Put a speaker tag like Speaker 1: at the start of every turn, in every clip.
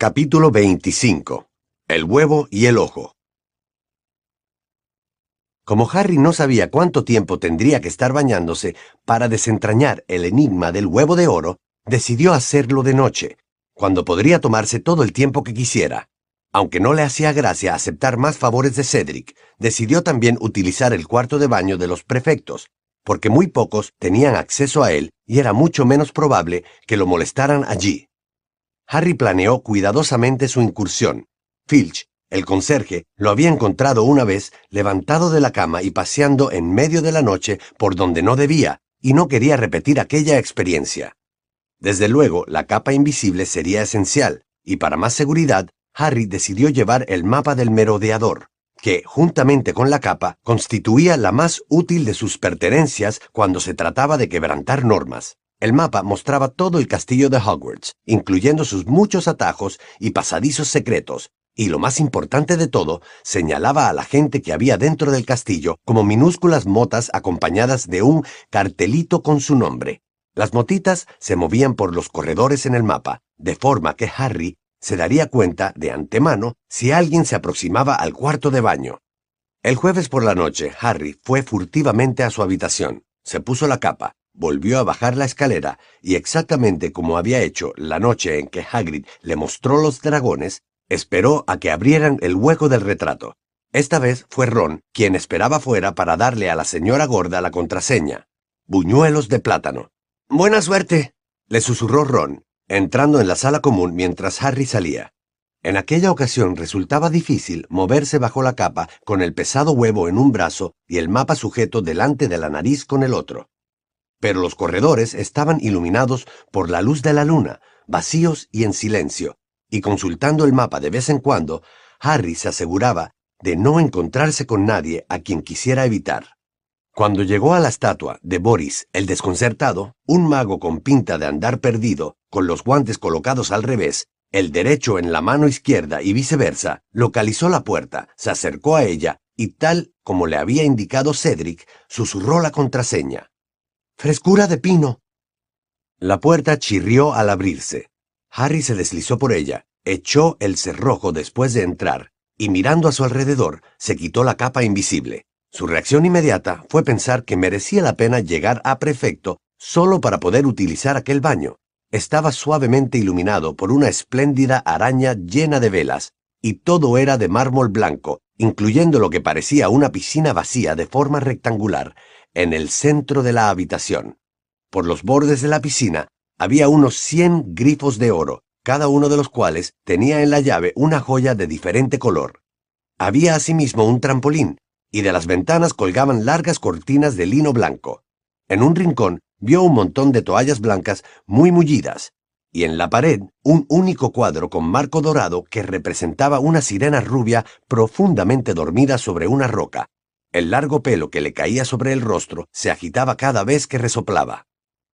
Speaker 1: Capítulo 25. El huevo y el ojo. Como Harry no sabía cuánto tiempo tendría que estar bañándose para desentrañar el enigma del huevo de oro, decidió hacerlo de noche, cuando podría tomarse todo el tiempo que quisiera. Aunque no le hacía gracia aceptar más favores de Cedric, decidió también utilizar el cuarto de baño de los prefectos, porque muy pocos tenían acceso a él y era mucho menos probable que lo molestaran allí. Harry planeó cuidadosamente su incursión. Filch, el conserje, lo había encontrado una vez levantado de la cama y paseando en medio de la noche por donde no debía, y no quería repetir aquella experiencia. Desde luego, la capa invisible sería esencial, y para más seguridad, Harry decidió llevar el mapa del merodeador, que, juntamente con la capa, constituía la más útil de sus pertenencias cuando se trataba de quebrantar normas. El mapa mostraba todo el castillo de Hogwarts, incluyendo sus muchos atajos y pasadizos secretos, y lo más importante de todo, señalaba a la gente que había dentro del castillo como minúsculas motas acompañadas de un cartelito con su nombre. Las motitas se movían por los corredores en el mapa, de forma que Harry se daría cuenta de antemano si alguien se aproximaba al cuarto de baño. El jueves por la noche, Harry fue furtivamente a su habitación, se puso la capa, volvió a bajar la escalera y exactamente como había hecho la noche en que Hagrid le mostró los dragones, esperó a que abrieran el hueco del retrato. Esta vez fue Ron quien esperaba fuera para darle a la señora gorda la contraseña. Buñuelos de plátano. Buena suerte, le susurró Ron, entrando en la sala común mientras Harry salía. En aquella ocasión resultaba difícil moverse bajo la capa con el pesado huevo en un brazo y el mapa sujeto delante de la nariz con el otro pero los corredores estaban iluminados por la luz de la luna, vacíos y en silencio, y consultando el mapa de vez en cuando, Harry se aseguraba de no encontrarse con nadie a quien quisiera evitar. Cuando llegó a la estatua de Boris el desconcertado, un mago con pinta de andar perdido, con los guantes colocados al revés, el derecho en la mano izquierda y viceversa, localizó la puerta, se acercó a ella y tal como le había indicado Cedric, susurró la contraseña. Frescura de pino. La puerta chirrió al abrirse. Harry se deslizó por ella, echó el cerrojo después de entrar, y mirando a su alrededor, se quitó la capa invisible. Su reacción inmediata fue pensar que merecía la pena llegar a prefecto solo para poder utilizar aquel baño. Estaba suavemente iluminado por una espléndida araña llena de velas, y todo era de mármol blanco, incluyendo lo que parecía una piscina vacía de forma rectangular, en el centro de la habitación. Por los bordes de la piscina había unos cien grifos de oro, cada uno de los cuales tenía en la llave una joya de diferente color. Había asimismo un trampolín, y de las ventanas colgaban largas cortinas de lino blanco. En un rincón vio un montón de toallas blancas muy mullidas, y en la pared un único cuadro con marco dorado que representaba una sirena rubia profundamente dormida sobre una roca, el largo pelo que le caía sobre el rostro se agitaba cada vez que resoplaba.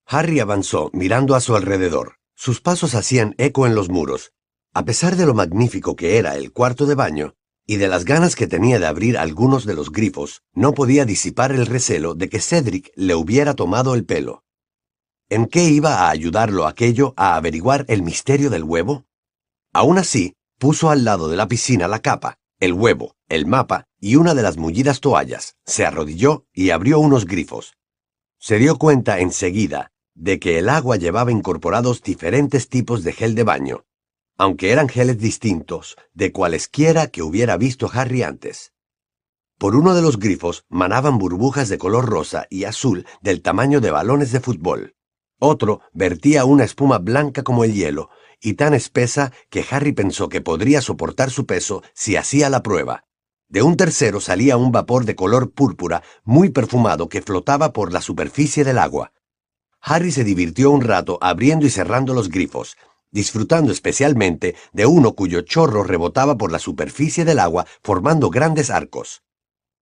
Speaker 1: Harry avanzó mirando a su alrededor. Sus pasos hacían eco en los muros. A pesar de lo magnífico que era el cuarto de baño, y de las ganas que tenía de abrir algunos de los grifos, no podía disipar el recelo de que Cedric le hubiera tomado el pelo. ¿En qué iba a ayudarlo aquello a averiguar el misterio del huevo? Aún así, puso al lado de la piscina la capa, el huevo, el mapa y una de las mullidas toallas, se arrodilló y abrió unos grifos. Se dio cuenta enseguida de que el agua llevaba incorporados diferentes tipos de gel de baño, aunque eran geles distintos de cualesquiera que hubiera visto Harry antes. Por uno de los grifos manaban burbujas de color rosa y azul del tamaño de balones de fútbol. Otro vertía una espuma blanca como el hielo y tan espesa que Harry pensó que podría soportar su peso si hacía la prueba. De un tercero salía un vapor de color púrpura muy perfumado que flotaba por la superficie del agua. Harry se divirtió un rato abriendo y cerrando los grifos, disfrutando especialmente de uno cuyo chorro rebotaba por la superficie del agua formando grandes arcos.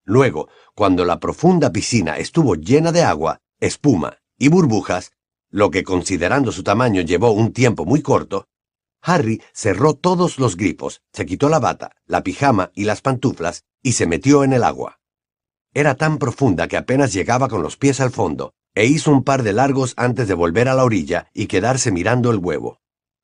Speaker 1: Luego, cuando la profunda piscina estuvo llena de agua, espuma y burbujas, lo que considerando su tamaño llevó un tiempo muy corto, Harry cerró todos los grifos, se quitó la bata, la pijama y las pantuflas y se metió en el agua. Era tan profunda que apenas llegaba con los pies al fondo, e hizo un par de largos antes de volver a la orilla y quedarse mirando el huevo.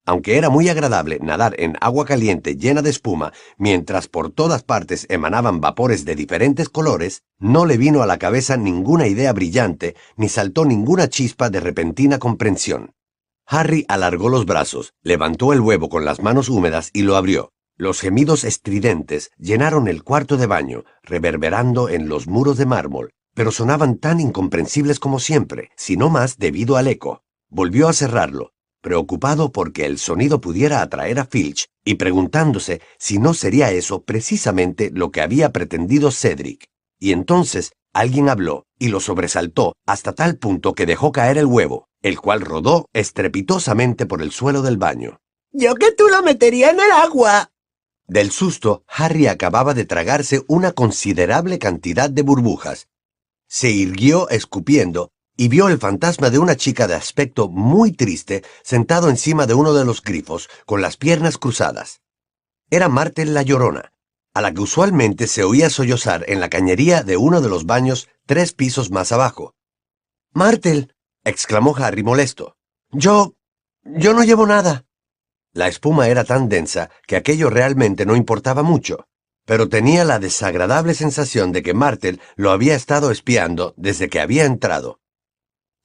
Speaker 1: Aunque era muy agradable nadar en agua caliente llena de espuma, mientras por todas partes emanaban vapores de diferentes colores, no le vino a la cabeza ninguna idea brillante, ni saltó ninguna chispa de repentina comprensión. Harry alargó los brazos, levantó el huevo con las manos húmedas y lo abrió. Los gemidos estridentes llenaron el cuarto de baño, reverberando en los muros de mármol, pero sonaban tan incomprensibles como siempre, si no más debido al eco. Volvió a cerrarlo, preocupado porque el sonido pudiera atraer a Filch y preguntándose si no sería eso precisamente lo que había pretendido Cedric. Y entonces alguien habló y lo sobresaltó hasta tal punto que dejó caer el huevo, el cual rodó estrepitosamente por el suelo del baño.
Speaker 2: Yo que tú lo metería en el agua.
Speaker 1: Del susto, Harry acababa de tragarse una considerable cantidad de burbujas. Se irguió escupiendo y vio el fantasma de una chica de aspecto muy triste sentado encima de uno de los grifos, con las piernas cruzadas. Era Martel la Llorona, a la que usualmente se oía sollozar en la cañería de uno de los baños tres pisos más abajo. Martel, exclamó Harry molesto. Yo... yo no llevo nada. La espuma era tan densa que aquello realmente no importaba mucho, pero tenía la desagradable sensación de que Martel lo había estado espiando desde que había entrado.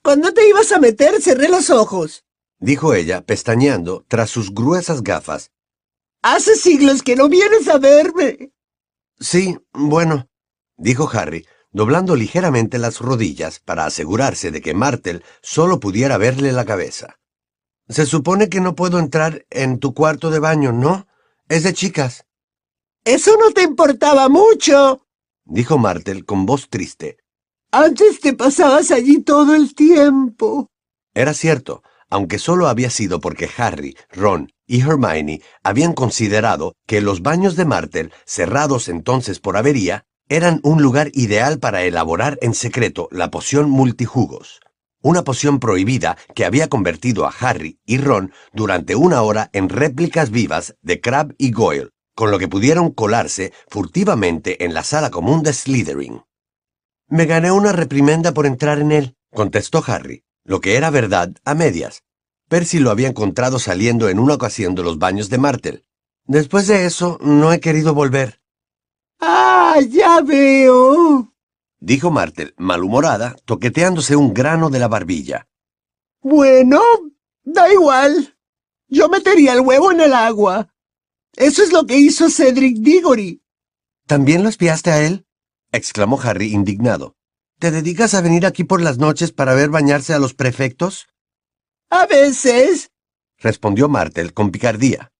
Speaker 2: Cuando te ibas a meter, cerré los ojos,
Speaker 1: dijo ella, pestañeando tras sus gruesas gafas.
Speaker 2: Hace siglos que no vienes a verme.
Speaker 1: Sí, bueno, dijo Harry, doblando ligeramente las rodillas para asegurarse de que Martel solo pudiera verle la cabeza. Se supone que no puedo entrar en tu cuarto de baño, ¿no? Es de chicas.
Speaker 2: Eso no te importaba mucho,
Speaker 1: dijo Martel con voz triste.
Speaker 2: Antes te pasabas allí todo el tiempo.
Speaker 1: Era cierto, aunque solo había sido porque Harry, Ron y Hermione habían considerado que los baños de Martel, cerrados entonces por avería, eran un lugar ideal para elaborar en secreto la poción multijugos. Una poción prohibida que había convertido a Harry y Ron durante una hora en réplicas vivas de Crab y Goyle, con lo que pudieron colarse furtivamente en la sala común de Slytherin. Me gané una reprimenda por entrar en él, contestó Harry, lo que era verdad a medias. Percy lo había encontrado saliendo en una ocasión de los baños de Martel. Después de eso, no he querido volver.
Speaker 2: ¡Ah, ya veo!
Speaker 1: dijo Martel, malhumorada, toqueteándose un grano de la barbilla.
Speaker 2: Bueno, da igual. Yo metería el huevo en el agua. Eso es lo que hizo Cedric Diggory.
Speaker 1: ¿También lo espiaste a él? exclamó Harry indignado. ¿Te dedicas a venir aquí por las noches para ver bañarse a los prefectos?
Speaker 2: A veces,
Speaker 1: respondió Martel con picardía.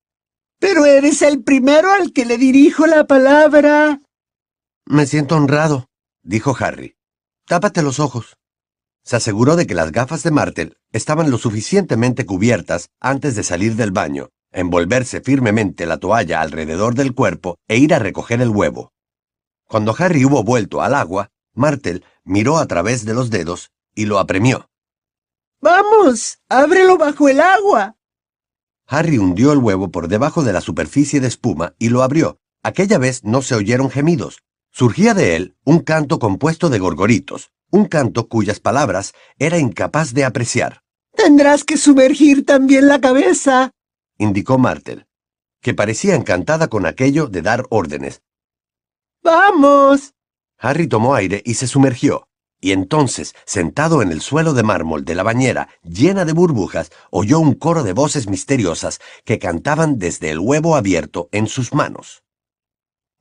Speaker 2: Pero eres el primero al que le dirijo la palabra.
Speaker 1: Me siento honrado, dijo Harry. Tápate los ojos. Se aseguró de que las gafas de Martel estaban lo suficientemente cubiertas antes de salir del baño, envolverse firmemente la toalla alrededor del cuerpo e ir a recoger el huevo. Cuando Harry hubo vuelto al agua, Martel miró a través de los dedos y lo apremió.
Speaker 2: ¡Vamos! ¡Ábrelo bajo el agua!
Speaker 1: Harry hundió el huevo por debajo de la superficie de espuma y lo abrió. Aquella vez no se oyeron gemidos. Surgía de él un canto compuesto de gorgoritos, un canto cuyas palabras era incapaz de apreciar.
Speaker 2: Tendrás que sumergir también la cabeza,
Speaker 1: indicó Martel, que parecía encantada con aquello de dar órdenes,
Speaker 2: ¡Vamos!
Speaker 1: Harry tomó aire y se sumergió. Y entonces, sentado en el suelo de mármol de la bañera, llena de burbujas, oyó un coro de voces misteriosas que cantaban desde el huevo abierto en sus manos.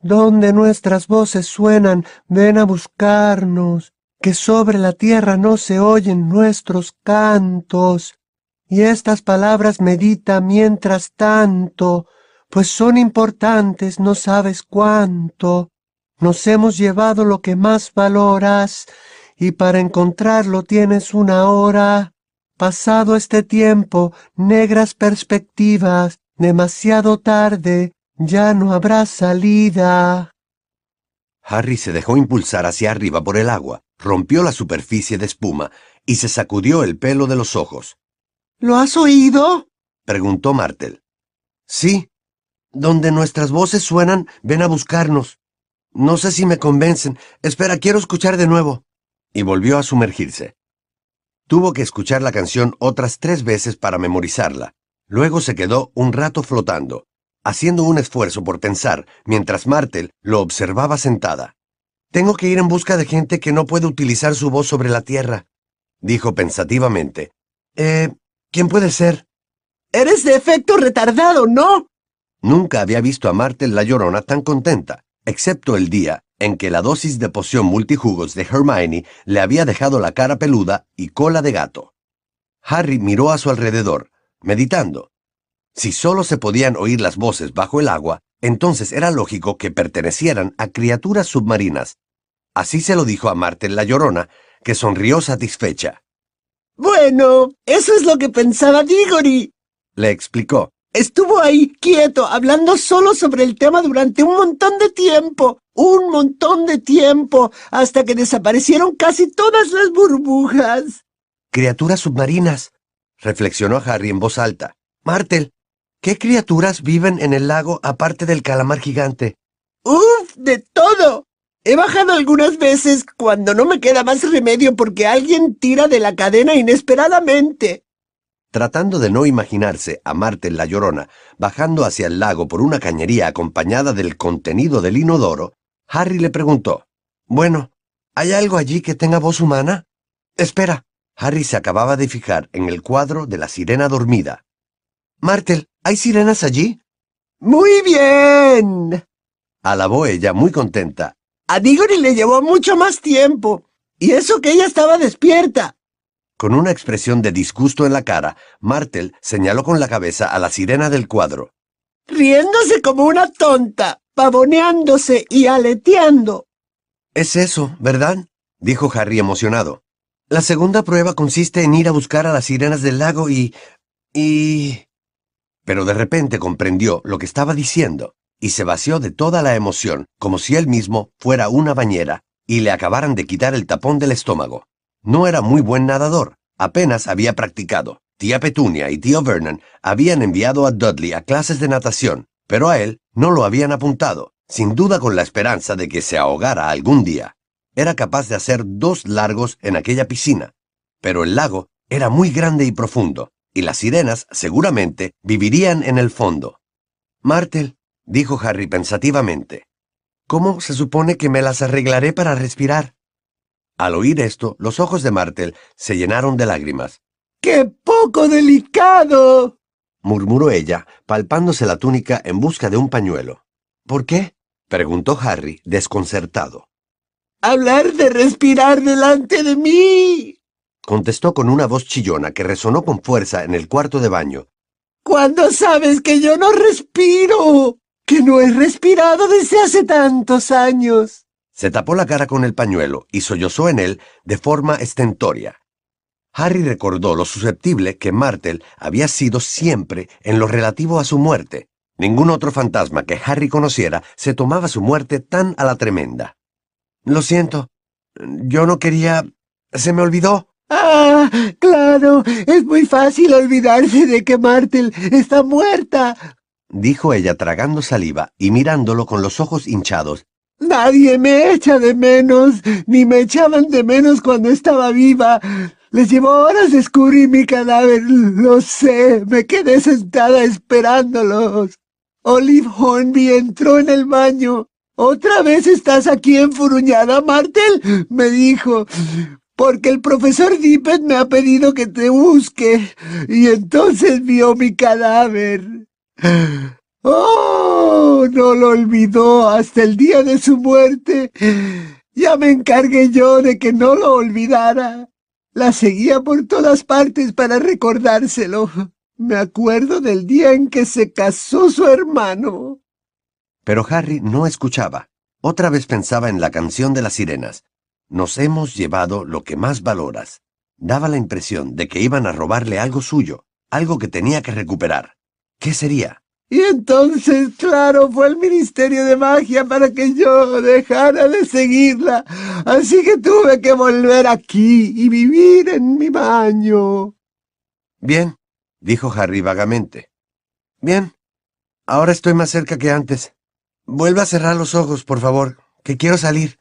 Speaker 2: Donde nuestras voces suenan, ven a buscarnos, que sobre la tierra no se oyen nuestros cantos. Y estas palabras medita mientras tanto, pues son importantes, no sabes cuánto. Nos hemos llevado lo que más valoras, y para encontrarlo tienes una hora. Pasado este tiempo, negras perspectivas, demasiado tarde, ya no habrá salida.
Speaker 1: Harry se dejó impulsar hacia arriba por el agua, rompió la superficie de espuma y se sacudió el pelo de los ojos.
Speaker 2: ¿Lo has oído?
Speaker 1: preguntó Martel. Sí. Donde nuestras voces suenan, ven a buscarnos. No sé si me convencen. Espera, quiero escuchar de nuevo. Y volvió a sumergirse. Tuvo que escuchar la canción otras tres veces para memorizarla. Luego se quedó un rato flotando, haciendo un esfuerzo por pensar, mientras Martel lo observaba sentada. Tengo que ir en busca de gente que no puede utilizar su voz sobre la tierra, dijo pensativamente. Eh, ¿quién puede ser?
Speaker 2: Eres de efecto retardado, ¿no?
Speaker 1: Nunca había visto a Martel la llorona tan contenta, excepto el día en que la dosis de poción multijugos de Hermione le había dejado la cara peluda y cola de gato. Harry miró a su alrededor, meditando. Si solo se podían oír las voces bajo el agua, entonces era lógico que pertenecieran a criaturas submarinas. Así se lo dijo a Martel la llorona, que sonrió satisfecha.
Speaker 2: Bueno, eso es lo que pensaba Diggory, le explicó. Estuvo ahí, quieto, hablando solo sobre el tema durante un montón de tiempo, un montón de tiempo, hasta que desaparecieron casi todas las burbujas.
Speaker 1: Criaturas submarinas, reflexionó Harry en voz alta. Martel, ¿qué criaturas viven en el lago aparte del calamar gigante?
Speaker 2: ¡Uf! ¡De todo! He bajado algunas veces cuando no me queda más remedio porque alguien tira de la cadena inesperadamente.
Speaker 1: Tratando de no imaginarse a Martel la Llorona bajando hacia el lago por una cañería acompañada del contenido del inodoro, Harry le preguntó, Bueno, ¿hay algo allí que tenga voz humana? Espera. Harry se acababa de fijar en el cuadro de la sirena dormida. Martel, ¿hay sirenas allí?
Speaker 2: Muy bien.
Speaker 1: Alabó ella muy contenta.
Speaker 2: A Diggory le llevó mucho más tiempo. Y eso que ella estaba despierta.
Speaker 1: Con una expresión de disgusto en la cara, Martel señaló con la cabeza a la sirena del cuadro.
Speaker 2: Riéndose como una tonta, pavoneándose y aleteando.
Speaker 1: Es eso, ¿verdad? dijo Harry emocionado. La segunda prueba consiste en ir a buscar a las sirenas del lago y... y... Pero de repente comprendió lo que estaba diciendo y se vació de toda la emoción, como si él mismo fuera una bañera y le acabaran de quitar el tapón del estómago. No era muy buen nadador, apenas había practicado. Tía Petunia y tío Vernon habían enviado a Dudley a clases de natación, pero a él no lo habían apuntado, sin duda con la esperanza de que se ahogara algún día. Era capaz de hacer dos largos en aquella piscina, pero el lago era muy grande y profundo, y las sirenas seguramente vivirían en el fondo. Martel, dijo Harry pensativamente, ¿cómo se supone que me las arreglaré para respirar? Al oír esto, los ojos de Martel se llenaron de lágrimas.
Speaker 2: ¡Qué poco delicado!
Speaker 1: murmuró ella, palpándose la túnica en busca de un pañuelo. ¿Por qué? preguntó Harry, desconcertado.
Speaker 2: Hablar de respirar delante de mí.
Speaker 1: contestó con una voz chillona que resonó con fuerza en el cuarto de baño.
Speaker 2: ¿Cuándo sabes que yo no respiro? Que no he respirado desde hace tantos años.
Speaker 1: Se tapó la cara con el pañuelo y sollozó en él de forma estentoria. Harry recordó lo susceptible que Martel había sido siempre en lo relativo a su muerte. Ningún otro fantasma que Harry conociera se tomaba su muerte tan a la tremenda. Lo siento. Yo no quería... Se me olvidó.
Speaker 2: Ah, claro. Es muy fácil olvidarse de que Martel está muerta.
Speaker 1: Dijo ella tragando saliva y mirándolo con los ojos hinchados.
Speaker 2: Nadie me echa de menos, ni me echaban de menos cuando estaba viva. Les llevó horas descubrir mi cadáver, lo sé, me quedé sentada esperándolos. Olive Hornby entró en el baño. ¿Otra vez estás aquí enfuruñada, Martel? me dijo. Porque el profesor Dippet me ha pedido que te busque. Y entonces vio mi cadáver. ¡Oh! No lo olvidó hasta el día de su muerte. Ya me encargué yo de que no lo olvidara. La seguía por todas partes para recordárselo. Me acuerdo del día en que se casó su hermano.
Speaker 1: Pero Harry no escuchaba. Otra vez pensaba en la canción de las sirenas. Nos hemos llevado lo que más valoras. Daba la impresión de que iban a robarle algo suyo, algo que tenía que recuperar. ¿Qué sería?
Speaker 2: Y entonces, claro, fue el Ministerio de Magia para que yo dejara de seguirla. Así que tuve que volver aquí y vivir en mi baño.
Speaker 1: Bien, dijo Harry vagamente. Bien, ahora estoy más cerca que antes. Vuelva a cerrar los ojos, por favor, que quiero salir.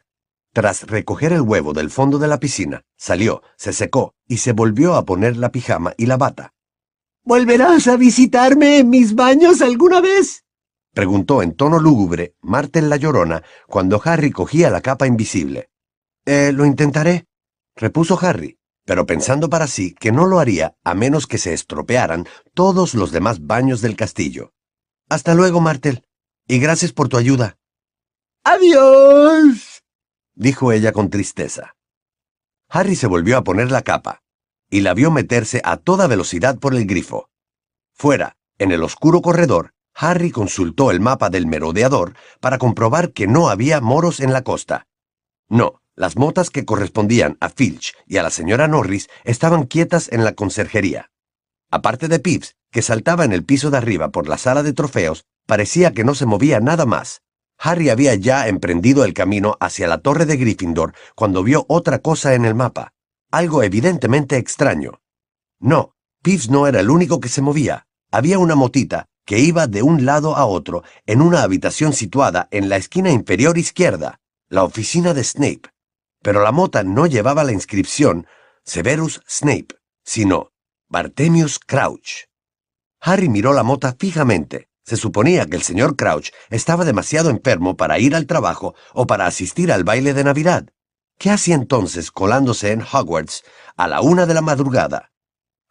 Speaker 1: Tras recoger el huevo del fondo de la piscina, salió, se secó y se volvió a poner la pijama y la bata.
Speaker 2: ¿Volverás a visitarme en mis baños alguna vez?
Speaker 1: preguntó en tono lúgubre Martel la Llorona cuando Harry cogía la capa invisible. Eh, lo intentaré, repuso Harry, pero pensando para sí que no lo haría a menos que se estropearan todos los demás baños del castillo. Hasta luego, Martel, y gracias por tu ayuda.
Speaker 2: Adiós,
Speaker 1: dijo ella con tristeza. Harry se volvió a poner la capa, y la vio meterse a toda velocidad por el grifo. Fuera, en el oscuro corredor, Harry consultó el mapa del merodeador para comprobar que no había moros en la costa. No, las motas que correspondían a Filch y a la señora Norris estaban quietas en la conserjería. Aparte de Pips, que saltaba en el piso de arriba por la sala de trofeos, parecía que no se movía nada más. Harry había ya emprendido el camino hacia la torre de Gryffindor cuando vio otra cosa en el mapa, algo evidentemente extraño. No, Pips no era el único que se movía. Había una motita que iba de un lado a otro en una habitación situada en la esquina inferior izquierda, la oficina de Snape pero la mota no llevaba la inscripción Severus Snape, sino Bartemius Crouch. Harry miró la mota fijamente. Se suponía que el señor Crouch estaba demasiado enfermo para ir al trabajo o para asistir al baile de Navidad. ¿Qué hacía entonces colándose en Hogwarts a la una de la madrugada?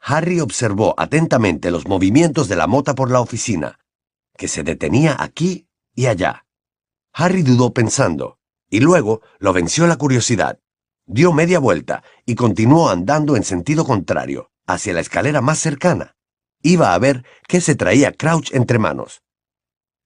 Speaker 1: Harry observó atentamente los movimientos de la mota por la oficina, que se detenía aquí y allá. Harry dudó pensando, y luego lo venció la curiosidad. Dio media vuelta y continuó andando en sentido contrario, hacia la escalera más cercana. Iba a ver qué se traía Crouch entre manos.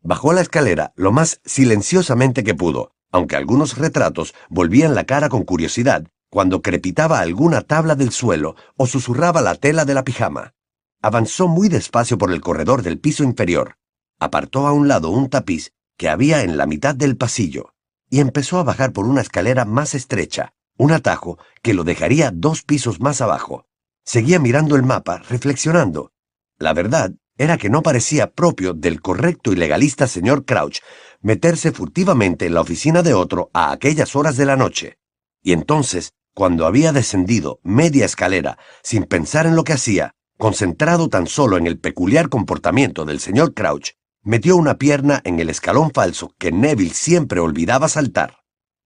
Speaker 1: Bajó la escalera lo más silenciosamente que pudo, aunque algunos retratos volvían la cara con curiosidad cuando crepitaba alguna tabla del suelo o susurraba la tela de la pijama. Avanzó muy despacio por el corredor del piso inferior. Apartó a un lado un tapiz que había en la mitad del pasillo y empezó a bajar por una escalera más estrecha, un atajo que lo dejaría dos pisos más abajo. Seguía mirando el mapa, reflexionando. La verdad era que no parecía propio del correcto y legalista señor Crouch meterse furtivamente en la oficina de otro a aquellas horas de la noche. Y entonces, cuando había descendido media escalera sin pensar en lo que hacía, concentrado tan solo en el peculiar comportamiento del señor Crouch, Metió una pierna en el escalón falso que Neville siempre olvidaba saltar.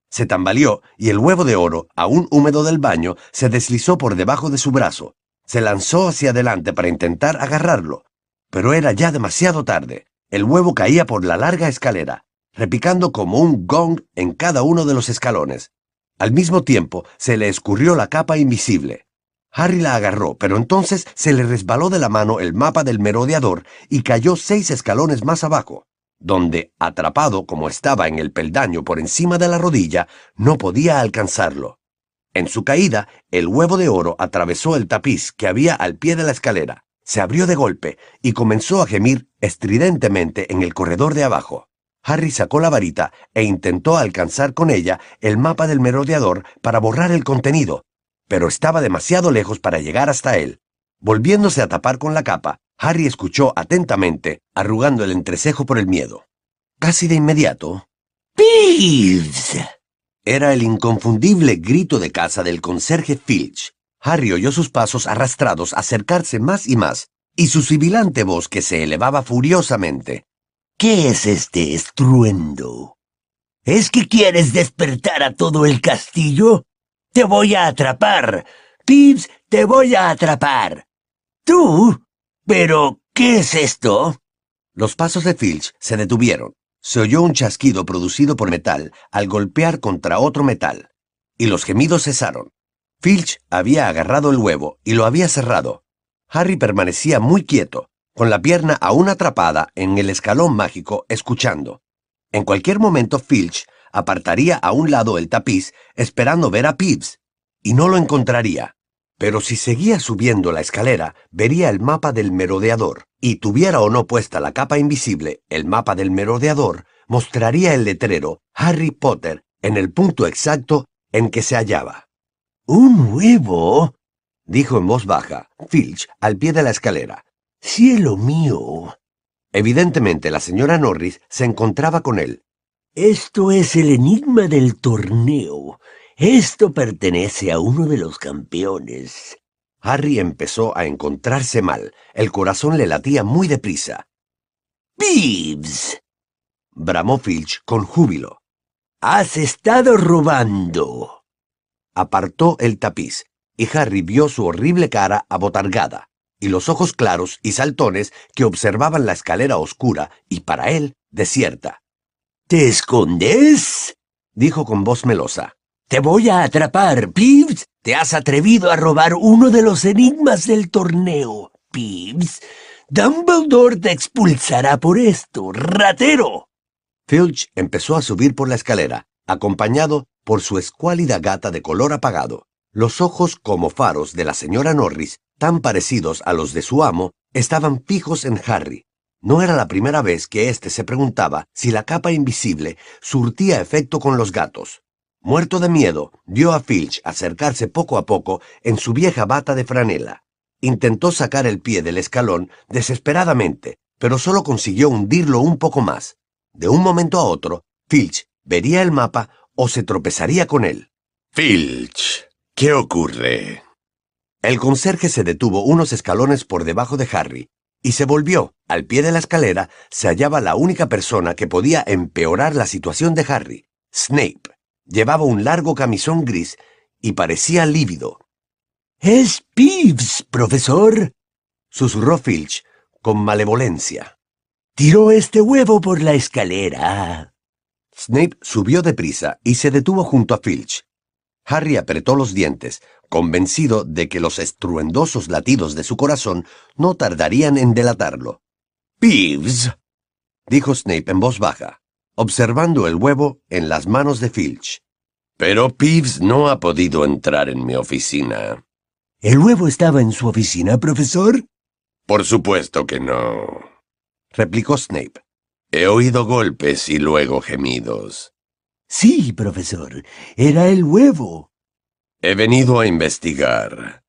Speaker 1: Se tambaleó y el huevo de oro, aún húmedo del baño, se deslizó por debajo de su brazo. Se lanzó hacia adelante para intentar agarrarlo, pero era ya demasiado tarde. El huevo caía por la larga escalera, repicando como un gong en cada uno de los escalones. Al mismo tiempo se le escurrió la capa invisible. Harry la agarró, pero entonces se le resbaló de la mano el mapa del merodeador y cayó seis escalones más abajo, donde, atrapado como estaba en el peldaño por encima de la rodilla, no podía alcanzarlo. En su caída, el huevo de oro atravesó el tapiz que había al pie de la escalera, se abrió de golpe y comenzó a gemir estridentemente en el corredor de abajo. Harry sacó la varita e intentó alcanzar con ella el mapa del merodeador para borrar el contenido, pero estaba demasiado lejos para llegar hasta él. Volviéndose a tapar con la capa, Harry escuchó atentamente, arrugando el entrecejo por el miedo. Casi de inmediato. ¡Peeves! Era el inconfundible grito de casa del conserje Filch. Harry oyó sus pasos arrastrados acercarse más y más, y su sibilante voz que se elevaba furiosamente. ¿Qué es este estruendo? ¿Es que quieres despertar a todo el castillo? Te voy a atrapar. Pips, te voy a atrapar. ¿Tú? ¿Pero qué es esto? Los pasos de Filch se detuvieron. Se oyó un chasquido producido por metal al golpear contra otro metal, y los gemidos cesaron. Filch había agarrado el huevo y lo había cerrado. Harry permanecía muy quieto, con la pierna aún atrapada en el escalón mágico, escuchando. En cualquier momento Filch apartaría a un lado el tapiz esperando ver a Pibbs, y no lo encontraría. Pero si seguía subiendo la escalera, vería el mapa del merodeador, y tuviera o no puesta la capa invisible, el mapa del merodeador mostraría el letrero Harry Potter en el punto exacto en que se hallaba. ¿Un huevo? dijo en voz baja, Filch, al pie de la escalera. Cielo mío. Evidentemente la señora Norris se encontraba con él, esto es el enigma del torneo. Esto pertenece a uno de los campeones. Harry empezó a encontrarse mal. El corazón le latía muy deprisa.
Speaker 3: ¡Pibbs!
Speaker 1: bramó Filch con júbilo.
Speaker 3: ¡Has estado robando!
Speaker 1: Apartó el tapiz, y Harry vio su horrible cara abotargada, y los ojos claros y saltones que observaban la escalera oscura y para él desierta.
Speaker 3: ¿Te escondes?
Speaker 1: dijo con voz melosa.
Speaker 3: Te voy a atrapar, Pibbs. Te has atrevido a robar uno de los enigmas del torneo, Pibbs. Dumbledore te expulsará por esto, ratero.
Speaker 1: Filch empezó a subir por la escalera, acompañado por su escuálida gata de color apagado. Los ojos como faros de la señora Norris, tan parecidos a los de su amo, estaban fijos en Harry. No era la primera vez que éste se preguntaba si la capa invisible surtía efecto con los gatos. Muerto de miedo, vio a Filch acercarse poco a poco en su vieja bata de franela. Intentó sacar el pie del escalón desesperadamente, pero solo consiguió hundirlo un poco más. De un momento a otro, Filch vería el mapa o se tropezaría con él.
Speaker 4: Filch, ¿qué ocurre?
Speaker 1: El conserje se detuvo unos escalones por debajo de Harry y se volvió. Al pie de la escalera se hallaba la única persona que podía empeorar la situación de Harry, Snape. Llevaba un largo camisón gris y parecía lívido.
Speaker 3: Es Peeves, profesor,
Speaker 1: susurró Filch con malevolencia.
Speaker 3: Tiró este huevo por la escalera.
Speaker 1: Snape subió deprisa y se detuvo junto a Filch. Harry apretó los dientes, convencido de que los estruendosos latidos de su corazón no tardarían en delatarlo.
Speaker 4: Peeves,
Speaker 1: dijo Snape en voz baja, observando el huevo en las manos de Filch.
Speaker 4: Pero Peeves no ha podido entrar en mi oficina.
Speaker 3: ¿El huevo estaba en su oficina, profesor?
Speaker 4: Por supuesto que no,
Speaker 1: replicó Snape.
Speaker 4: He oído golpes y luego gemidos.
Speaker 3: Sí, profesor, era el huevo.
Speaker 4: He venido a investigar.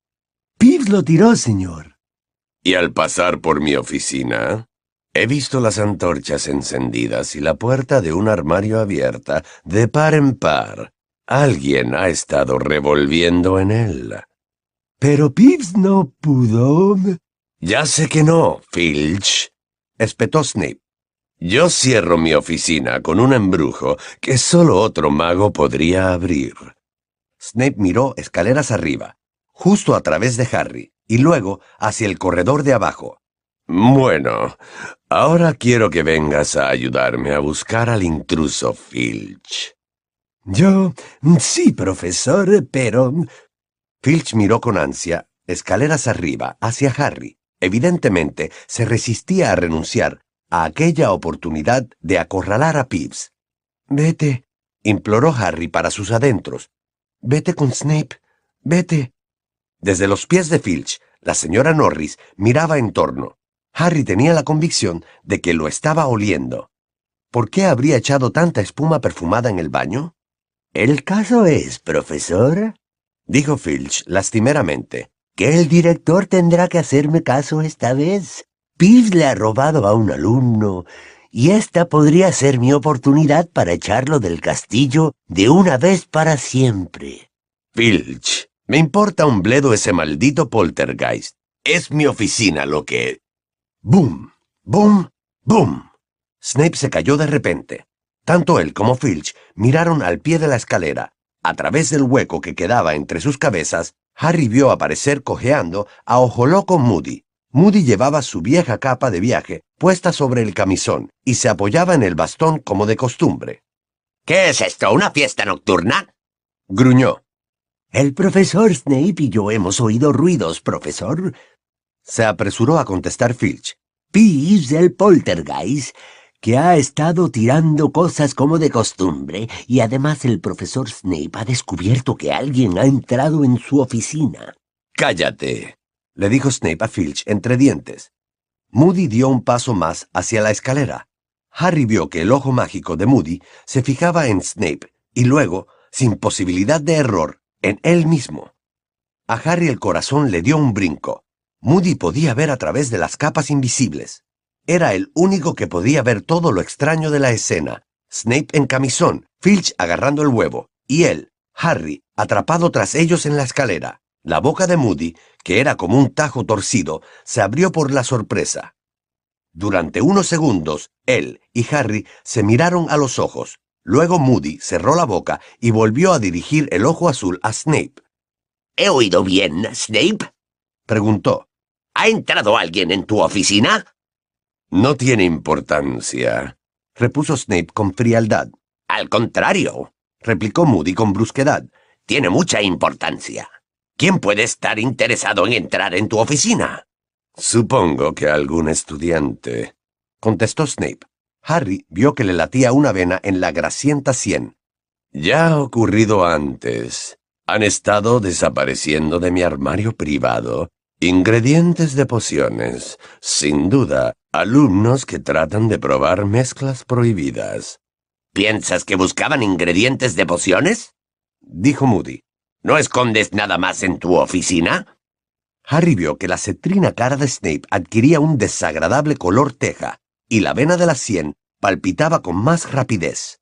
Speaker 3: Peeves lo tiró, señor.
Speaker 4: Y al pasar por mi oficina, he visto las antorchas encendidas y la puerta de un armario abierta de par en par. Alguien ha estado revolviendo en él.
Speaker 3: Pero Peeves no pudo.
Speaker 4: Ya sé que no, Filch,
Speaker 1: espetó Snape.
Speaker 4: Yo cierro mi oficina con un embrujo que solo otro mago podría abrir.
Speaker 1: Snape miró escaleras arriba, justo a través de Harry, y luego hacia el corredor de abajo.
Speaker 4: Bueno, ahora quiero que vengas a ayudarme a buscar al intruso Filch.
Speaker 3: Yo... sí, profesor, pero...
Speaker 1: Filch miró con ansia, escaleras arriba, hacia Harry. Evidentemente, se resistía a renunciar a aquella oportunidad de acorralar a Peeves. Vete, imploró Harry para sus adentros. Vete con Snape, vete. Desde los pies de Filch, la señora Norris miraba en torno. Harry tenía la convicción de que lo estaba oliendo. ¿Por qué habría echado tanta espuma perfumada en el baño?
Speaker 3: El caso es, profesor,
Speaker 1: dijo Filch lastimeramente,
Speaker 3: que el director tendrá que hacerme caso esta vez. Peeves le ha robado a un alumno, y esta podría ser mi oportunidad para echarlo del castillo de una vez para siempre.
Speaker 4: Filch,
Speaker 1: me importa un bledo ese maldito poltergeist. Es mi oficina lo que... ¡Boom! ¡Boom! ¡Boom! Snape se cayó de repente. Tanto él como Filch miraron al pie de la escalera. A través del hueco que quedaba entre sus cabezas, Harry vio aparecer cojeando a Ojo Loco Moody. Moody llevaba su vieja capa de viaje puesta sobre el camisón y se apoyaba en el bastón como de costumbre.
Speaker 5: ¿Qué es esto? ¿Una fiesta nocturna?
Speaker 1: gruñó.
Speaker 3: El profesor Snape y yo hemos oído ruidos, profesor.
Speaker 1: Se apresuró a contestar Filch.
Speaker 3: Peeves, el poltergeist, que ha estado tirando cosas como de costumbre, y además el profesor Snape ha descubierto que alguien ha entrado en su oficina.
Speaker 4: Cállate,
Speaker 1: le dijo Snape a Filch entre dientes. Moody dio un paso más hacia la escalera. Harry vio que el ojo mágico de Moody se fijaba en Snape y luego, sin posibilidad de error, en él mismo. A Harry el corazón le dio un brinco. Moody podía ver a través de las capas invisibles. Era el único que podía ver todo lo extraño de la escena. Snape en camisón, Filch agarrando el huevo, y él, Harry, atrapado tras ellos en la escalera. La boca de Moody, que era como un tajo torcido, se abrió por la sorpresa. Durante unos segundos, él y Harry se miraron a los ojos. Luego Moody cerró la boca y volvió a dirigir el ojo azul a Snape.
Speaker 5: ¿He oído bien, Snape?
Speaker 1: Preguntó.
Speaker 5: ¿Ha entrado alguien en tu oficina?
Speaker 4: No tiene importancia,
Speaker 1: repuso Snape con frialdad.
Speaker 5: Al contrario,
Speaker 1: replicó Moody con brusquedad.
Speaker 5: Tiene mucha importancia. ¿Quién puede estar interesado en entrar en tu oficina?
Speaker 4: Supongo que algún estudiante,
Speaker 1: contestó Snape. Harry vio que le latía una vena en la grasienta sien.
Speaker 4: Ya ha ocurrido antes. Han estado desapareciendo de mi armario privado ingredientes de pociones. Sin duda, alumnos que tratan de probar mezclas prohibidas.
Speaker 5: ¿Piensas que buscaban ingredientes de pociones?
Speaker 1: dijo Moody.
Speaker 5: ¿No escondes nada más en tu oficina?
Speaker 1: Harry vio que la cetrina cara de Snape adquiría un desagradable color teja, y la vena de la sien palpitaba con más rapidez.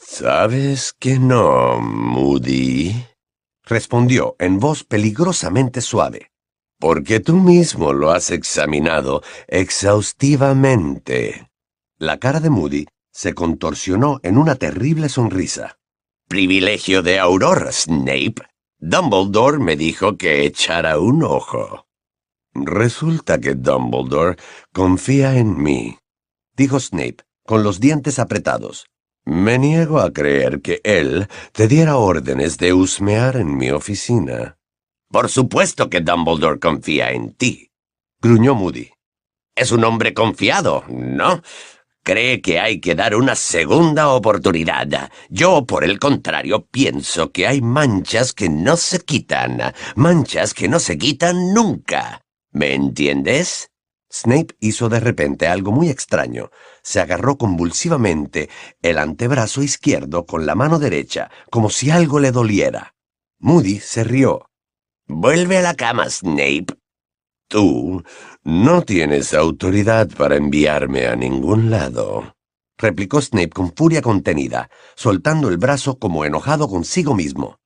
Speaker 4: Sabes que no, Moody,
Speaker 1: respondió en voz peligrosamente suave.
Speaker 4: Porque tú mismo lo has examinado exhaustivamente.
Speaker 1: La cara de Moody se contorsionó en una terrible sonrisa.
Speaker 5: Privilegio de Aurora, Snape. Dumbledore me dijo que echara un ojo.
Speaker 4: Resulta que Dumbledore confía en mí,
Speaker 1: dijo Snape, con los dientes apretados.
Speaker 4: Me niego a creer que él te diera órdenes de husmear en mi oficina.
Speaker 5: Por supuesto que Dumbledore confía en ti,
Speaker 1: gruñó Moody.
Speaker 5: Es un hombre confiado, ¿no? Cree que hay que dar una segunda oportunidad. Yo, por el contrario, pienso que hay manchas que no se quitan, manchas que no se quitan nunca. ¿Me entiendes?
Speaker 1: Snape hizo de repente algo muy extraño. Se agarró convulsivamente el antebrazo izquierdo con la mano derecha, como si algo le doliera. Moody se rió.
Speaker 5: Vuelve a la cama, Snape.
Speaker 4: Tú no tienes autoridad para enviarme a ningún lado,
Speaker 1: replicó Snape con furia contenida, soltando el brazo como enojado consigo mismo.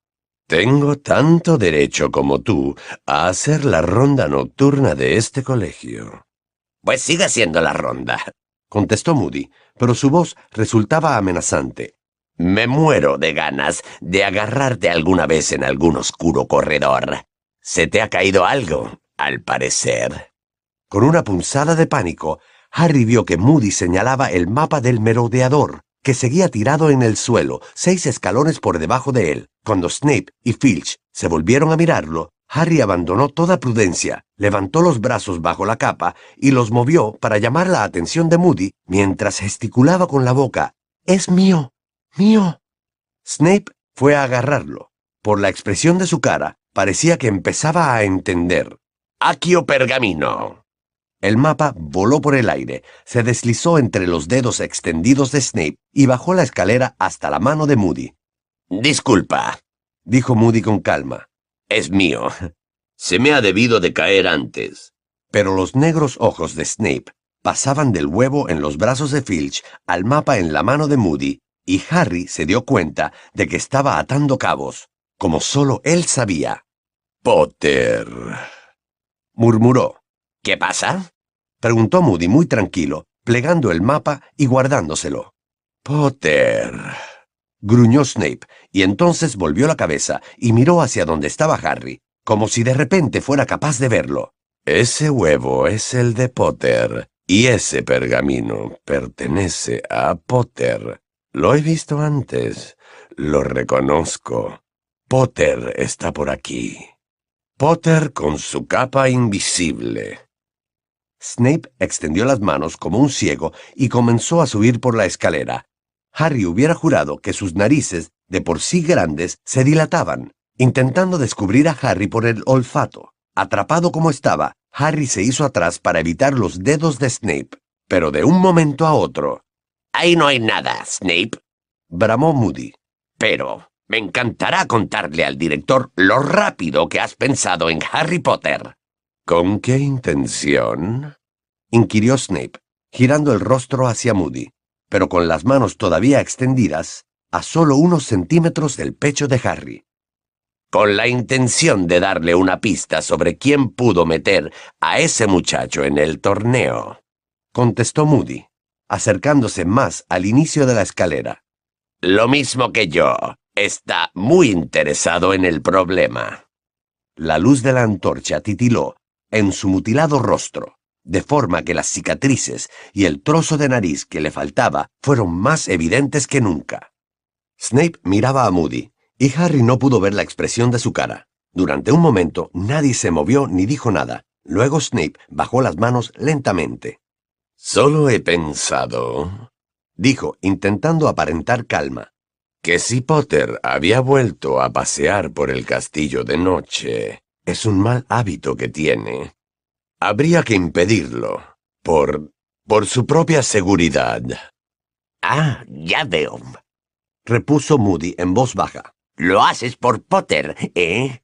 Speaker 4: Tengo tanto derecho como tú a hacer la ronda nocturna de este colegio.
Speaker 5: Pues siga haciendo la ronda,
Speaker 1: contestó Moody, pero su voz resultaba amenazante.
Speaker 5: Me muero de ganas de agarrarte alguna vez en algún oscuro corredor. ¿Se te ha caído algo? Al parecer.
Speaker 1: Con una punzada de pánico, Harry vio que Moody señalaba el mapa del merodeador, que seguía tirado en el suelo, seis escalones por debajo de él. Cuando Snape y Filch se volvieron a mirarlo, Harry abandonó toda prudencia, levantó los brazos bajo la capa y los movió para llamar la atención de Moody mientras gesticulaba con la boca. Es mío, mío. Snape fue a agarrarlo. Por la expresión de su cara, parecía que empezaba a entender.
Speaker 5: Aquio pergamino.
Speaker 1: El mapa voló por el aire, se deslizó entre los dedos extendidos de Snape y bajó la escalera hasta la mano de Moody.
Speaker 5: Disculpa,
Speaker 1: dijo Moody con calma.
Speaker 5: Es mío. Se me ha debido de caer antes.
Speaker 1: Pero los negros ojos de Snape pasaban del huevo en los brazos de Filch al mapa en la mano de Moody, y Harry se dio cuenta de que estaba atando cabos, como solo él sabía.
Speaker 4: Potter
Speaker 1: murmuró.
Speaker 5: ¿Qué pasa?
Speaker 1: preguntó Moody muy tranquilo, plegando el mapa y guardándoselo.
Speaker 4: Potter.
Speaker 1: gruñó Snape, y entonces volvió la cabeza y miró hacia donde estaba Harry, como si de repente fuera capaz de verlo.
Speaker 4: Ese huevo es el de Potter, y ese pergamino pertenece a Potter. Lo he visto antes. Lo reconozco. Potter está por aquí. Potter con su capa invisible.
Speaker 1: Snape extendió las manos como un ciego y comenzó a subir por la escalera. Harry hubiera jurado que sus narices, de por sí grandes, se dilataban, intentando descubrir a Harry por el olfato. Atrapado como estaba, Harry se hizo atrás para evitar los dedos de Snape, pero de un momento a otro.
Speaker 5: Ahí no hay nada, Snape,
Speaker 1: bramó Moody.
Speaker 5: Pero me encantará contarle al director lo rápido que has pensado en Harry Potter.
Speaker 4: ¿Con qué intención?
Speaker 1: inquirió Snape, girando el rostro hacia Moody, pero con las manos todavía extendidas a solo unos centímetros del pecho de Harry.
Speaker 5: con la intención de darle una pista sobre quién pudo meter a ese muchacho en el torneo,
Speaker 1: contestó Moody, acercándose más al inicio de la escalera.
Speaker 5: Lo mismo que yo, está muy interesado en el problema.
Speaker 1: La luz de la antorcha titiló en su mutilado rostro, de forma que las cicatrices y el trozo de nariz que le faltaba fueron más evidentes que nunca. Snape miraba a Moody, y Harry no pudo ver la expresión de su cara. Durante un momento nadie se movió ni dijo nada. Luego Snape bajó las manos lentamente.
Speaker 4: Solo he pensado,
Speaker 1: dijo, intentando aparentar calma,
Speaker 4: que si Potter había vuelto a pasear por el castillo de noche,
Speaker 1: es un mal hábito que tiene.
Speaker 4: Habría que impedirlo, por... por su propia seguridad.
Speaker 5: Ah, ya veo,
Speaker 1: repuso Moody en voz baja.
Speaker 5: Lo haces por Potter, ¿eh?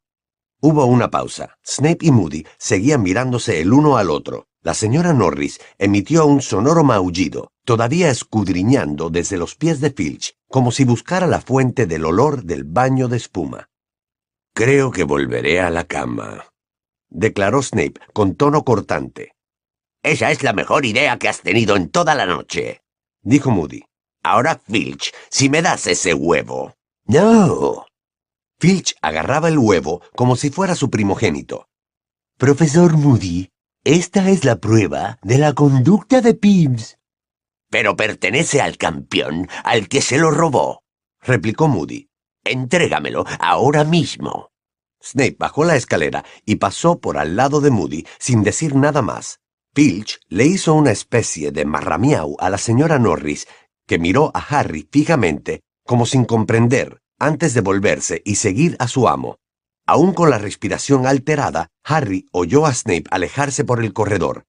Speaker 1: Hubo una pausa. Snape y Moody seguían mirándose el uno al otro. La señora Norris emitió un sonoro maullido, todavía escudriñando desde los pies de Filch, como si buscara la fuente del olor del baño de espuma.
Speaker 4: Creo que volveré a la cama,
Speaker 1: declaró Snape con tono cortante.
Speaker 5: Esa es la mejor idea que has tenido en toda la noche,
Speaker 1: dijo Moody.
Speaker 5: Ahora, Filch, si me das ese huevo.
Speaker 3: No.
Speaker 1: Filch agarraba el huevo como si fuera su primogénito.
Speaker 3: Profesor Moody, esta es la prueba de la conducta de Pibbs.
Speaker 5: Pero pertenece al campeón, al que se lo robó,
Speaker 1: replicó Moody.
Speaker 5: Entrégamelo ahora mismo.
Speaker 1: Snape bajó la escalera y pasó por al lado de Moody sin decir nada más. Filch le hizo una especie de marramiau a la señora Norris, que miró a Harry fijamente como sin comprender, antes de volverse y seguir a su amo. Aún con la respiración alterada, Harry oyó a Snape alejarse por el corredor.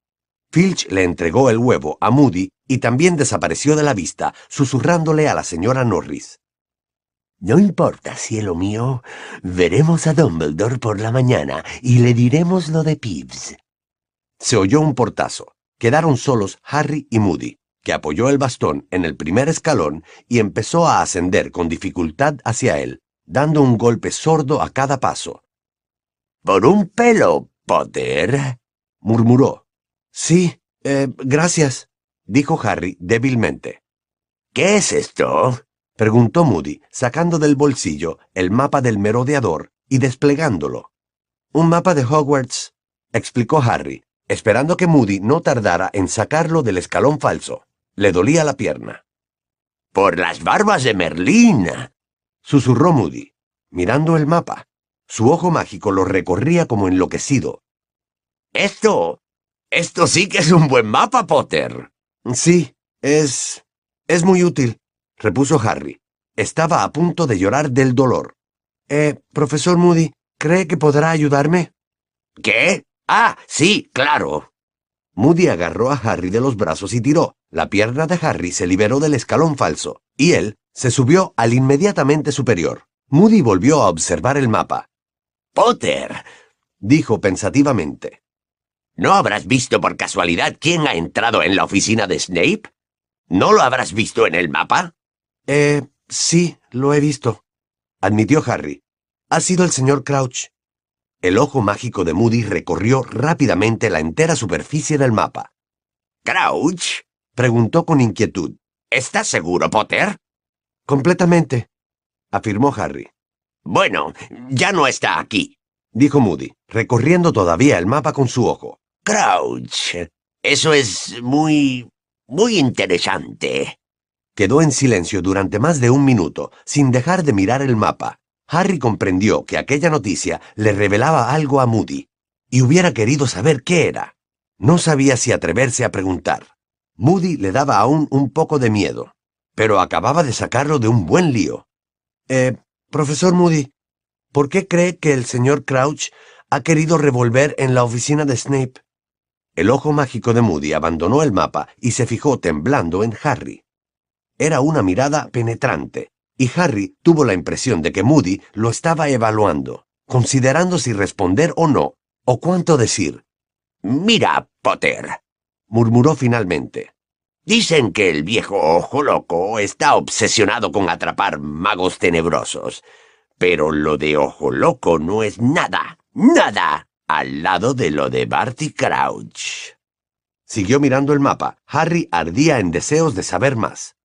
Speaker 1: Filch le entregó el huevo a Moody y también desapareció de la vista, susurrándole a la señora Norris.
Speaker 3: No importa, cielo mío. Veremos a Dumbledore por la mañana y le diremos lo de Pibbs.
Speaker 1: Se oyó un portazo. Quedaron solos Harry y Moody que apoyó el bastón en el primer escalón y empezó a ascender con dificultad hacia él, dando un golpe sordo a cada paso.
Speaker 5: Por un pelo, Potter,
Speaker 1: murmuró. Sí, eh, gracias, dijo Harry débilmente.
Speaker 5: ¿Qué es esto?
Speaker 1: preguntó Moody, sacando del bolsillo el mapa del merodeador y desplegándolo. Un mapa de Hogwarts, explicó Harry, esperando que Moody no tardara en sacarlo del escalón falso. Le dolía la pierna.
Speaker 5: Por las barbas de Merlín.
Speaker 1: susurró Moody, mirando el mapa. Su ojo mágico lo recorría como enloquecido.
Speaker 5: Esto. Esto sí que es un buen mapa, Potter.
Speaker 1: Sí, es. es muy útil, repuso Harry. Estaba a punto de llorar del dolor. Eh, profesor Moody, ¿cree que podrá ayudarme?
Speaker 5: ¿Qué? Ah, sí, claro.
Speaker 1: Moody agarró a Harry de los brazos y tiró. La pierna de Harry se liberó del escalón falso, y él se subió al inmediatamente superior. Moody volvió a observar el mapa.
Speaker 5: Potter,
Speaker 1: dijo pensativamente.
Speaker 5: ¿No habrás visto por casualidad quién ha entrado en la oficina de Snape? ¿No lo habrás visto en el mapa?
Speaker 1: Eh, sí, lo he visto, admitió Harry. Ha sido el señor Crouch. El ojo mágico de Moody recorrió rápidamente la entera superficie del mapa.
Speaker 5: ¿Crouch?
Speaker 1: Preguntó con inquietud.
Speaker 5: ¿Estás seguro, Potter?
Speaker 1: Completamente, afirmó Harry.
Speaker 5: Bueno, ya no está aquí,
Speaker 1: dijo Moody, recorriendo todavía el mapa con su ojo.
Speaker 5: Crouch. Eso es muy... muy interesante.
Speaker 1: Quedó en silencio durante más de un minuto, sin dejar de mirar el mapa. Harry comprendió que aquella noticia le revelaba algo a Moody, y hubiera querido saber qué era. No sabía si atreverse a preguntar. Moody le daba aún un poco de miedo, pero acababa de sacarlo de un buen lío. Eh, profesor Moody, ¿por qué cree que el señor Crouch ha querido revolver en la oficina de Snape? El ojo mágico de Moody abandonó el mapa y se fijó temblando en Harry. Era una mirada penetrante, y Harry tuvo la impresión de que Moody lo estaba evaluando, considerando si responder o no, o cuánto decir.
Speaker 5: Mira, Potter,
Speaker 1: murmuró finalmente.
Speaker 5: Dicen que el viejo ojo loco está obsesionado con atrapar magos tenebrosos. Pero lo de Ojo Loco no es nada, nada, al lado de lo de Barty Crouch.
Speaker 1: Siguió mirando el mapa. Harry ardía en deseos de saber más.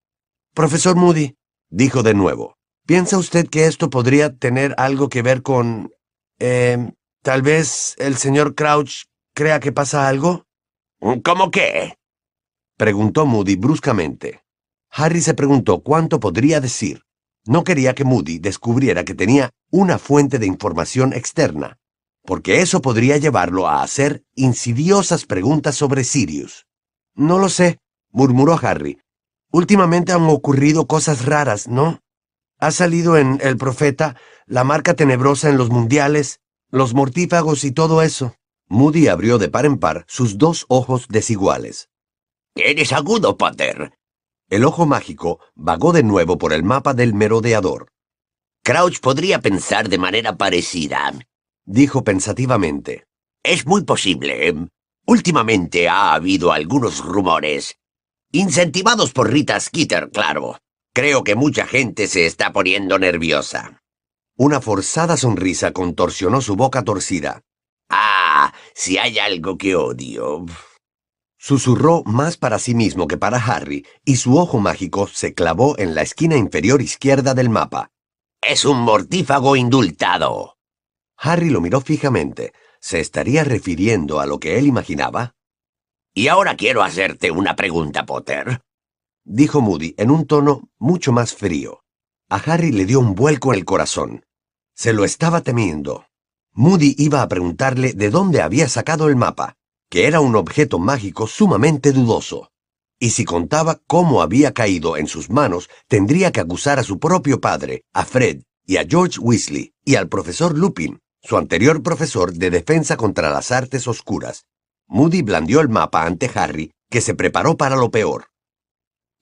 Speaker 1: Profesor Moody, dijo de nuevo, ¿piensa usted que esto podría tener algo que ver con... Eh, tal vez el señor Crouch crea que pasa algo?
Speaker 5: ¿Cómo qué?
Speaker 1: preguntó Moody bruscamente. Harry se preguntó cuánto podría decir. No quería que Moody descubriera que tenía una fuente de información externa, porque eso podría llevarlo a hacer insidiosas preguntas sobre Sirius. No lo sé, murmuró Harry. Últimamente han ocurrido cosas raras, ¿no? Ha salido en El Profeta, la marca tenebrosa en los mundiales, los mortífagos y todo eso. Moody abrió de par en par sus dos ojos desiguales.
Speaker 5: Eres agudo, Potter.
Speaker 1: El ojo mágico vagó de nuevo por el mapa del merodeador.
Speaker 5: Crouch podría pensar de manera parecida,
Speaker 1: dijo pensativamente.
Speaker 5: Es muy posible. Últimamente ha habido algunos rumores. Incentivados por Rita Skeeter, claro. Creo que mucha gente se está poniendo nerviosa.
Speaker 1: Una forzada sonrisa contorsionó su boca torcida.
Speaker 5: Ah, si hay algo que odio.
Speaker 1: Susurró más para sí mismo que para Harry, y su ojo mágico se clavó en la esquina inferior izquierda del mapa.
Speaker 5: Es un mortífago indultado.
Speaker 1: Harry lo miró fijamente. ¿Se estaría refiriendo a lo que él imaginaba?
Speaker 5: Y ahora quiero hacerte una pregunta, Potter.
Speaker 1: Dijo Moody en un tono mucho más frío. A Harry le dio un vuelco en el corazón. Se lo estaba temiendo. Moody iba a preguntarle de dónde había sacado el mapa, que era un objeto mágico sumamente dudoso. Y si contaba cómo había caído en sus manos, tendría que acusar a su propio padre, a Fred, y a George Weasley, y al profesor Lupin, su anterior profesor de defensa contra las artes oscuras. Moody blandió el mapa ante Harry, que se preparó para lo peor.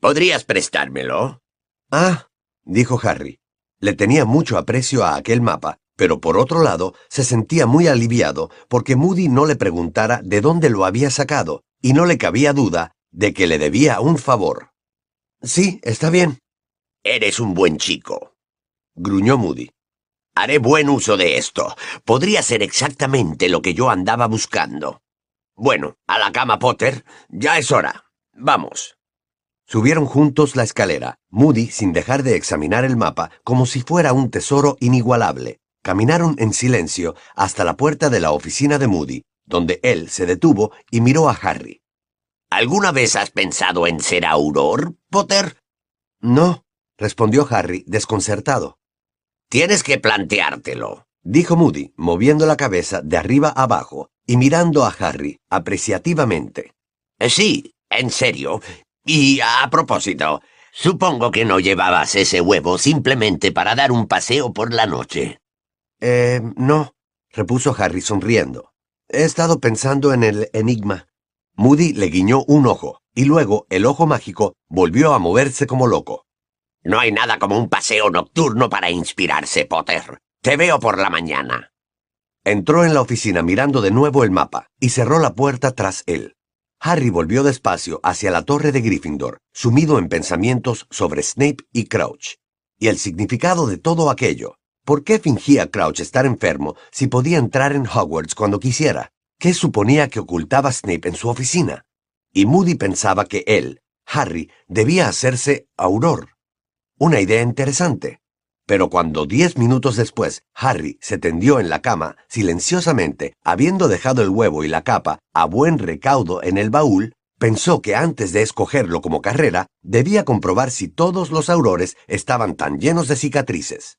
Speaker 5: ¿Podrías prestármelo?
Speaker 1: Ah, dijo Harry. Le tenía mucho aprecio a aquel mapa, pero por otro lado se sentía muy aliviado porque Moody no le preguntara de dónde lo había sacado, y no le cabía duda de que le debía un favor. Sí, está bien.
Speaker 5: Eres un buen chico,
Speaker 1: gruñó Moody.
Speaker 5: Haré buen uso de esto. Podría ser exactamente lo que yo andaba buscando. Bueno, a la cama, Potter. Ya es hora. Vamos.
Speaker 1: Subieron juntos la escalera, Moody sin dejar de examinar el mapa como si fuera un tesoro inigualable. Caminaron en silencio hasta la puerta de la oficina de Moody, donde él se detuvo y miró a Harry.
Speaker 5: ¿Alguna vez has pensado en ser auror, Potter?
Speaker 1: No, respondió Harry, desconcertado.
Speaker 5: Tienes que planteártelo,
Speaker 1: dijo Moody, moviendo la cabeza de arriba abajo y mirando a Harry apreciativamente.
Speaker 5: Eh, sí, en serio. Y a propósito, supongo que no llevabas ese huevo simplemente para dar un paseo por la noche.
Speaker 1: Eh, no, repuso Harry sonriendo. He estado pensando en el enigma. Moody le guiñó un ojo, y luego el ojo mágico volvió a moverse como loco.
Speaker 5: No hay nada como un paseo nocturno para inspirarse, Potter. Te veo por la mañana.
Speaker 1: Entró en la oficina mirando de nuevo el mapa y cerró la puerta tras él. Harry volvió despacio hacia la torre de Gryffindor, sumido en pensamientos sobre Snape y Crouch. Y el significado de todo aquello. ¿Por qué fingía Crouch estar enfermo si podía entrar en Hogwarts cuando quisiera? ¿Qué suponía que ocultaba Snape en su oficina? Y Moody pensaba que él, Harry, debía hacerse auror. Una idea interesante. Pero cuando diez minutos después Harry se tendió en la cama, silenciosamente, habiendo dejado el huevo y la capa a buen recaudo en el baúl, pensó que antes de escogerlo como carrera, debía comprobar si todos los aurores estaban tan llenos de cicatrices.